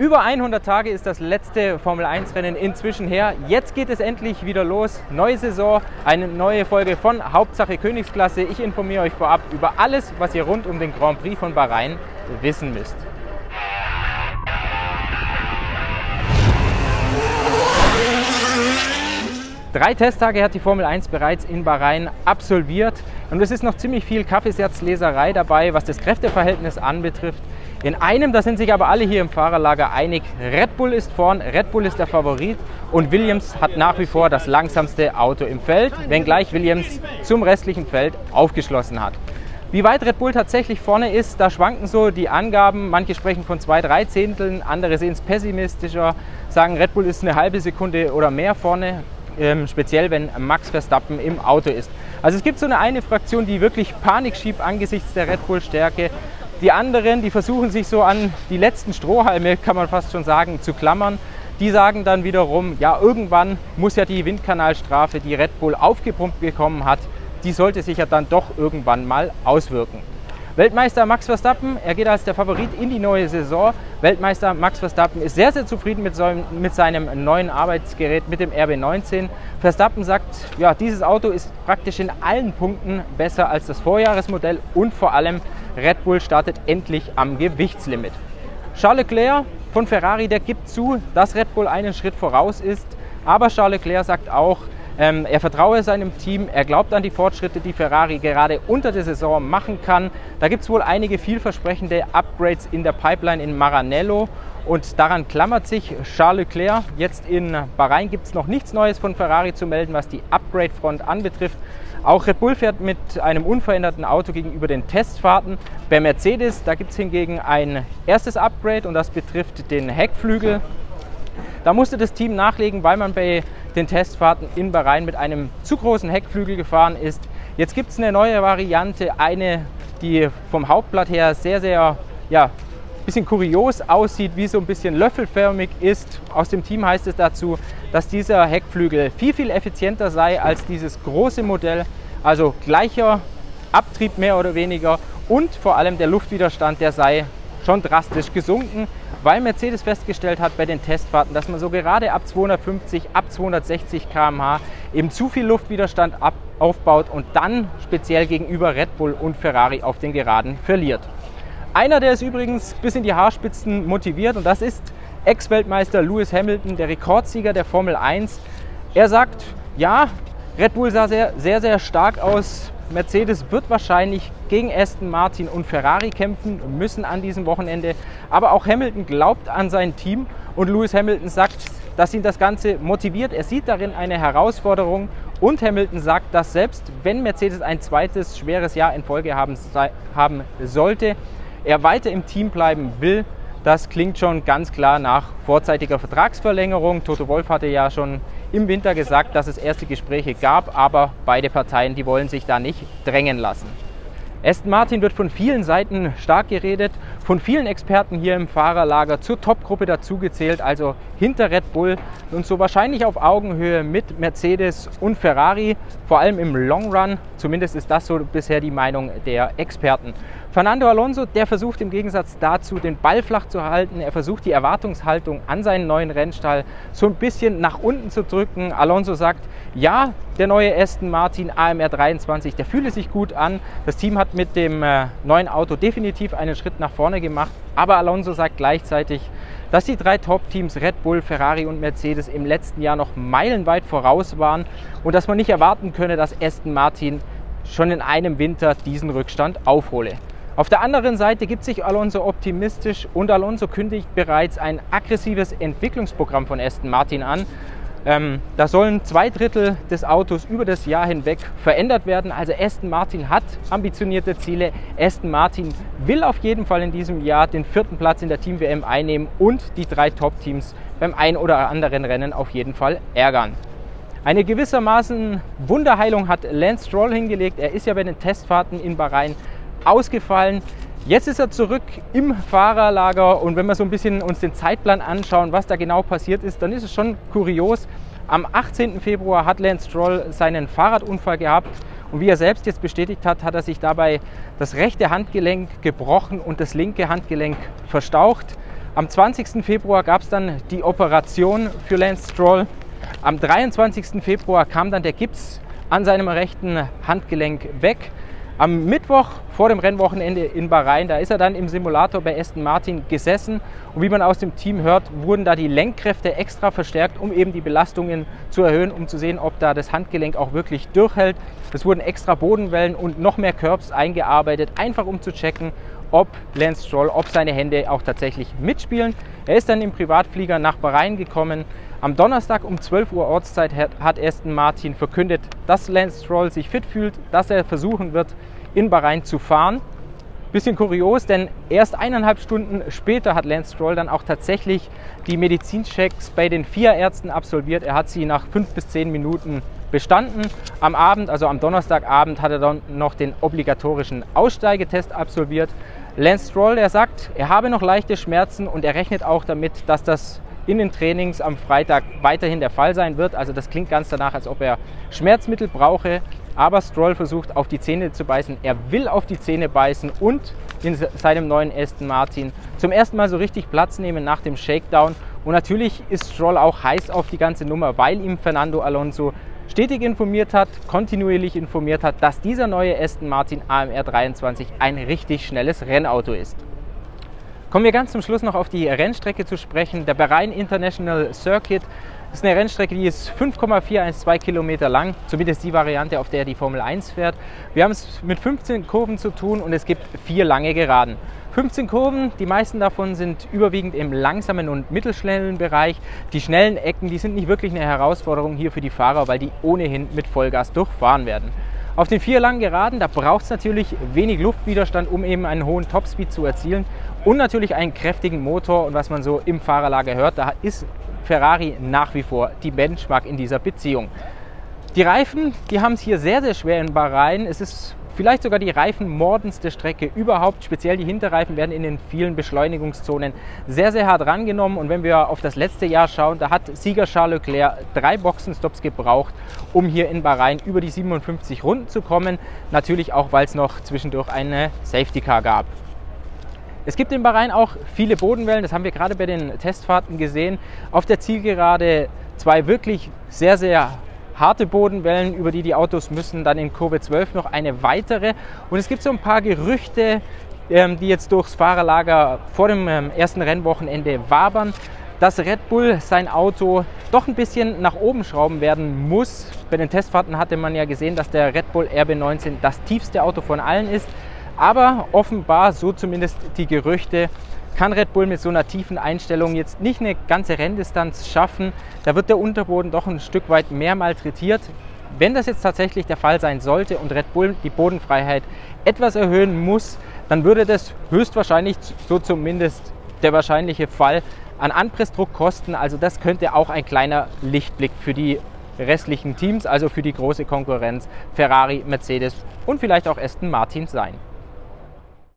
Über 100 Tage ist das letzte Formel 1 Rennen inzwischen her. Jetzt geht es endlich wieder los. Neue Saison, eine neue Folge von Hauptsache Königsklasse. Ich informiere euch vorab über alles, was ihr rund um den Grand Prix von Bahrain wissen müsst. Drei Testtage hat die Formel 1 bereits in Bahrain absolviert und es ist noch ziemlich viel Kaffeesatzleserei dabei, was das Kräfteverhältnis anbetrifft. In einem, da sind sich aber alle hier im Fahrerlager einig, Red Bull ist vorn, Red Bull ist der Favorit und Williams hat nach wie vor das langsamste Auto im Feld, wenngleich Williams zum restlichen Feld aufgeschlossen hat. Wie weit Red Bull tatsächlich vorne ist, da schwanken so die Angaben. Manche sprechen von zwei, drei Zehnteln, andere sehen es pessimistischer, sagen Red Bull ist eine halbe Sekunde oder mehr vorne ähm, speziell wenn Max Verstappen im Auto ist. Also es gibt so eine eine Fraktion, die wirklich Panik schiebt angesichts der Red Bull-Stärke. Die anderen, die versuchen sich so an die letzten Strohhalme, kann man fast schon sagen, zu klammern. Die sagen dann wiederum, ja, irgendwann muss ja die Windkanalstrafe, die Red Bull aufgepumpt bekommen hat, die sollte sich ja dann doch irgendwann mal auswirken. Weltmeister Max Verstappen, er geht als der Favorit in die neue Saison. Weltmeister Max Verstappen ist sehr, sehr zufrieden mit, seinem, mit seinem neuen Arbeitsgerät, mit dem RB19. Verstappen sagt, ja, dieses Auto ist praktisch in allen Punkten besser als das Vorjahresmodell und vor allem Red Bull startet endlich am Gewichtslimit. Charles Leclerc von Ferrari, der gibt zu, dass Red Bull einen Schritt voraus ist. Aber Charles Leclerc sagt auch, ähm, er vertraue seinem Team, er glaubt an die Fortschritte, die Ferrari gerade unter der Saison machen kann. Da gibt es wohl einige vielversprechende Upgrades in der Pipeline in Maranello und daran klammert sich Charles Leclerc. Jetzt in Bahrain gibt es noch nichts Neues von Ferrari zu melden, was die Upgrade-Front anbetrifft. Auch Red Bull fährt mit einem unveränderten Auto gegenüber den Testfahrten. Bei Mercedes, da gibt es hingegen ein erstes Upgrade und das betrifft den Heckflügel. Da musste das Team nachlegen, weil man bei den Testfahrten in Bahrain mit einem zu großen Heckflügel gefahren ist. Jetzt gibt es eine neue Variante, eine, die vom Hauptblatt her sehr, sehr, ja, bisschen kurios aussieht, wie so ein bisschen löffelförmig ist. Aus dem Team heißt es dazu, dass dieser Heckflügel viel, viel effizienter sei als dieses große Modell. Also gleicher Abtrieb mehr oder weniger und vor allem der Luftwiderstand, der sei schon drastisch gesunken weil Mercedes festgestellt hat bei den Testfahrten, dass man so gerade ab 250, ab 260 km/h eben zu viel Luftwiderstand ab, aufbaut und dann speziell gegenüber Red Bull und Ferrari auf den Geraden verliert. Einer, der ist übrigens bis in die Haarspitzen motiviert und das ist Ex-Weltmeister Lewis Hamilton, der Rekordsieger der Formel 1. Er sagt, ja, Red Bull sah sehr, sehr, sehr stark aus Mercedes wird wahrscheinlich gegen Aston Martin und Ferrari kämpfen müssen an diesem Wochenende. Aber auch Hamilton glaubt an sein Team und Lewis Hamilton sagt, dass ihn das Ganze motiviert. Er sieht darin eine Herausforderung und Hamilton sagt, dass selbst wenn Mercedes ein zweites schweres Jahr in Folge haben, haben sollte, er weiter im Team bleiben will. Das klingt schon ganz klar nach vorzeitiger Vertragsverlängerung. Toto Wolf hatte ja schon im Winter gesagt, dass es erste Gespräche gab, aber beide Parteien, die wollen sich da nicht drängen lassen. Aston Martin wird von vielen Seiten stark geredet, von vielen Experten hier im Fahrerlager zur Topgruppe dazugezählt, also hinter Red Bull und so wahrscheinlich auf Augenhöhe mit Mercedes und Ferrari, vor allem im Long Run. Zumindest ist das so bisher die Meinung der Experten. Fernando Alonso, der versucht im Gegensatz dazu, den Ball flach zu halten. Er versucht die Erwartungshaltung an seinen neuen Rennstall so ein bisschen nach unten zu drücken. Alonso sagt, ja, der neue Aston Martin AMR 23, der fühle sich gut an. Das Team hat mit dem äh, neuen Auto definitiv einen Schritt nach vorne gemacht. Aber Alonso sagt gleichzeitig, dass die drei Top-Teams Red Bull, Ferrari und Mercedes im letzten Jahr noch meilenweit voraus waren und dass man nicht erwarten könne, dass Aston Martin schon in einem Winter diesen Rückstand aufhole. Auf der anderen Seite gibt sich Alonso optimistisch und Alonso kündigt bereits ein aggressives Entwicklungsprogramm von Aston Martin an. Ähm, da sollen zwei Drittel des Autos über das Jahr hinweg verändert werden. Also Aston Martin hat ambitionierte Ziele. Aston Martin will auf jeden Fall in diesem Jahr den vierten Platz in der Team WM einnehmen und die drei Top-Teams beim ein oder anderen Rennen auf jeden Fall ärgern. Eine gewissermaßen Wunderheilung hat Lance Stroll hingelegt. Er ist ja bei den Testfahrten in Bahrain ausgefallen. Jetzt ist er zurück im Fahrerlager und wenn wir so ein bisschen uns den Zeitplan anschauen, was da genau passiert ist, dann ist es schon kurios. Am 18. Februar hat Lance Stroll seinen Fahrradunfall gehabt und wie er selbst jetzt bestätigt hat, hat er sich dabei das rechte Handgelenk gebrochen und das linke Handgelenk verstaucht. Am 20. Februar gab es dann die Operation für Lance Stroll. Am 23. Februar kam dann der Gips an seinem rechten Handgelenk weg. Am Mittwoch vor dem Rennwochenende in Bahrain, da ist er dann im Simulator bei Aston Martin gesessen und wie man aus dem Team hört, wurden da die Lenkkräfte extra verstärkt, um eben die Belastungen zu erhöhen, um zu sehen, ob da das Handgelenk auch wirklich durchhält. Es wurden extra Bodenwellen und noch mehr Curbs eingearbeitet, einfach um zu checken, ob Lance Stroll, ob seine Hände auch tatsächlich mitspielen. Er ist dann im Privatflieger nach Bahrain gekommen. Am Donnerstag um 12 Uhr Ortszeit hat Aston Martin verkündet, dass Lance Stroll sich fit fühlt, dass er versuchen wird, in Bahrain zu fahren. Bisschen kurios, denn erst eineinhalb Stunden später hat Lance Stroll dann auch tatsächlich die Medizinchecks bei den vier Ärzten absolviert. Er hat sie nach fünf bis zehn Minuten bestanden. Am Abend, also am Donnerstagabend, hat er dann noch den obligatorischen Aussteigetest absolviert. Lance Stroll, der sagt, er habe noch leichte Schmerzen und er rechnet auch damit, dass das in den Trainings am Freitag weiterhin der Fall sein wird. Also das klingt ganz danach, als ob er Schmerzmittel brauche. Aber Stroll versucht auf die Zähne zu beißen. Er will auf die Zähne beißen und in seinem neuen Aston Martin zum ersten Mal so richtig Platz nehmen nach dem Shakedown. Und natürlich ist Stroll auch heiß auf die ganze Nummer, weil ihm Fernando Alonso stetig informiert hat, kontinuierlich informiert hat, dass dieser neue Aston Martin AMR 23 ein richtig schnelles Rennauto ist. Kommen wir ganz zum Schluss noch auf die Rennstrecke zu sprechen. Der Bahrain International Circuit ist eine Rennstrecke, die ist 5,412 Kilometer lang, zumindest die Variante, auf der die Formel 1 fährt. Wir haben es mit 15 Kurven zu tun und es gibt vier lange Geraden. 15 Kurven, die meisten davon sind überwiegend im langsamen und mittelschnellen Bereich. Die schnellen Ecken, die sind nicht wirklich eine Herausforderung hier für die Fahrer, weil die ohnehin mit Vollgas durchfahren werden. Auf den vier langen Geraden, da braucht es natürlich wenig Luftwiderstand, um eben einen hohen Topspeed zu erzielen und natürlich einen kräftigen Motor und was man so im Fahrerlager hört, da ist Ferrari nach wie vor die Benchmark in dieser Beziehung. Die Reifen, die haben es hier sehr, sehr schwer in Bahrain. Es ist vielleicht sogar die reifenmordendste Strecke überhaupt. Speziell die Hinterreifen werden in den vielen Beschleunigungszonen sehr, sehr hart rangenommen. Und wenn wir auf das letzte Jahr schauen, da hat Sieger Charles Leclerc drei Boxenstops gebraucht, um hier in Bahrain über die 57 Runden zu kommen. Natürlich auch, weil es noch zwischendurch eine Safety Car gab. Es gibt in Bahrain auch viele Bodenwellen, das haben wir gerade bei den Testfahrten gesehen. Auf der Zielgerade zwei wirklich sehr, sehr harte Bodenwellen, über die die Autos müssen. Dann in Kurve 12 noch eine weitere. Und es gibt so ein paar Gerüchte, ähm, die jetzt durchs Fahrerlager vor dem ähm, ersten Rennwochenende wabern, dass Red Bull sein Auto doch ein bisschen nach oben schrauben werden muss. Bei den Testfahrten hatte man ja gesehen, dass der Red Bull RB19 das tiefste Auto von allen ist. Aber offenbar, so zumindest die Gerüchte, kann Red Bull mit so einer tiefen Einstellung jetzt nicht eine ganze Renndistanz schaffen. Da wird der Unterboden doch ein Stück weit mehr malträtiert. Wenn das jetzt tatsächlich der Fall sein sollte und Red Bull die Bodenfreiheit etwas erhöhen muss, dann würde das höchstwahrscheinlich, so zumindest der wahrscheinliche Fall, an Anpressdruck kosten. Also das könnte auch ein kleiner Lichtblick für die restlichen Teams, also für die große Konkurrenz Ferrari, Mercedes und vielleicht auch Aston Martin sein.